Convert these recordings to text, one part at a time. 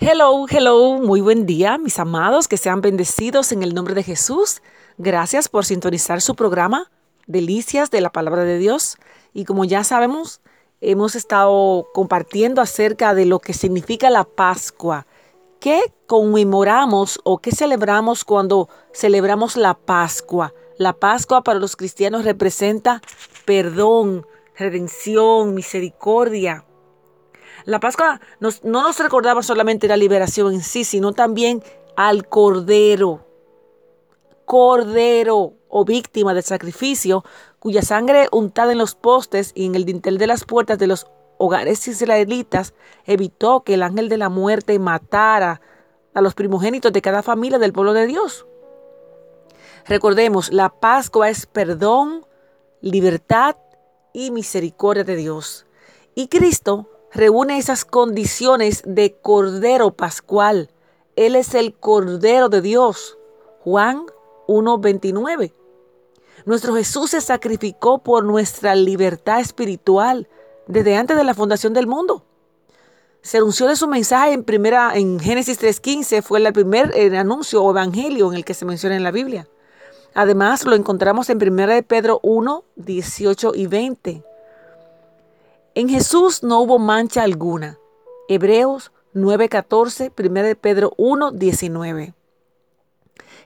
Hello, hello, muy buen día, mis amados, que sean bendecidos en el nombre de Jesús. Gracias por sintonizar su programa, Delicias de la Palabra de Dios. Y como ya sabemos, hemos estado compartiendo acerca de lo que significa la Pascua. ¿Qué conmemoramos o qué celebramos cuando celebramos la Pascua? La Pascua para los cristianos representa perdón, redención, misericordia. La Pascua no nos recordaba solamente la liberación en sí, sino también al Cordero. Cordero o víctima del sacrificio, cuya sangre untada en los postes y en el dintel de las puertas de los hogares israelitas evitó que el ángel de la muerte matara a los primogénitos de cada familia del pueblo de Dios. Recordemos, la Pascua es perdón, libertad y misericordia de Dios. Y Cristo reúne esas condiciones de Cordero Pascual. Él es el Cordero de Dios. Juan 1.29. Nuestro Jesús se sacrificó por nuestra libertad espiritual desde antes de la fundación del mundo. Se anunció de su mensaje en primera en Génesis 3:15, fue el primer anuncio o evangelio en el que se menciona en la Biblia. Además, lo encontramos en 1 de Pedro 1, 18 y 20. En Jesús no hubo mancha alguna. Hebreos 9:14, 1 de Pedro 1, 19.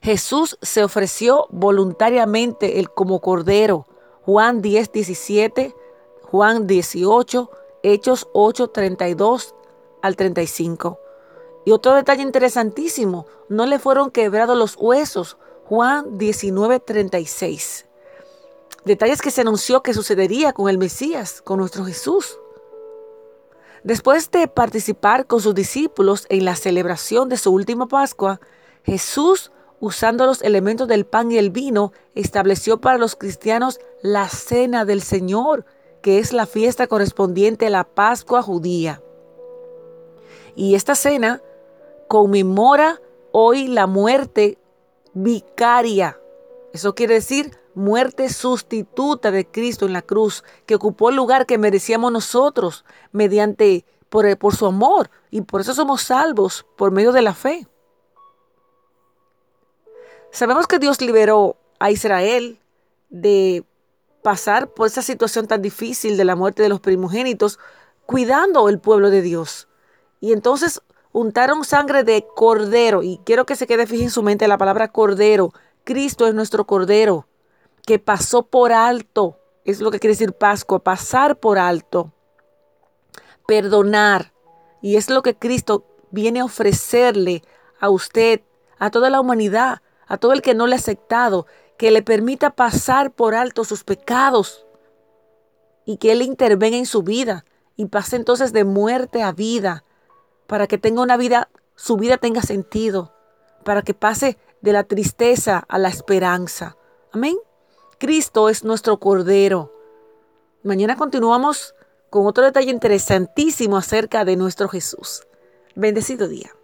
Jesús se ofreció voluntariamente el como cordero. Juan 10, 17, Juan 18, Hechos 8, 32 al 35. Y otro detalle interesantísimo, no le fueron quebrados los huesos. Juan 19, 36. Detalles que se anunció que sucedería con el Mesías, con nuestro Jesús. Después de participar con sus discípulos en la celebración de su última Pascua, Jesús, usando los elementos del pan y el vino, estableció para los cristianos la cena del Señor, que es la fiesta correspondiente a la Pascua judía. Y esta cena conmemora hoy la muerte vicaria. Eso quiere decir muerte sustituta de Cristo en la cruz, que ocupó el lugar que merecíamos nosotros mediante por, por su amor y por eso somos salvos por medio de la fe. Sabemos que Dios liberó a Israel de pasar por esa situación tan difícil de la muerte de los primogénitos, cuidando el pueblo de Dios. Y entonces untaron sangre de cordero, y quiero que se quede fija en su mente la palabra cordero. Cristo es nuestro cordero que pasó por alto. Es lo que quiere decir Pascua, pasar por alto. Perdonar. Y es lo que Cristo viene a ofrecerle a usted, a toda la humanidad, a todo el que no le ha aceptado, que le permita pasar por alto sus pecados y que Él intervenga en su vida y pase entonces de muerte a vida, para que tenga una vida, su vida tenga sentido, para que pase de la tristeza a la esperanza. Amén. Cristo es nuestro Cordero. Mañana continuamos con otro detalle interesantísimo acerca de nuestro Jesús. Bendecido día.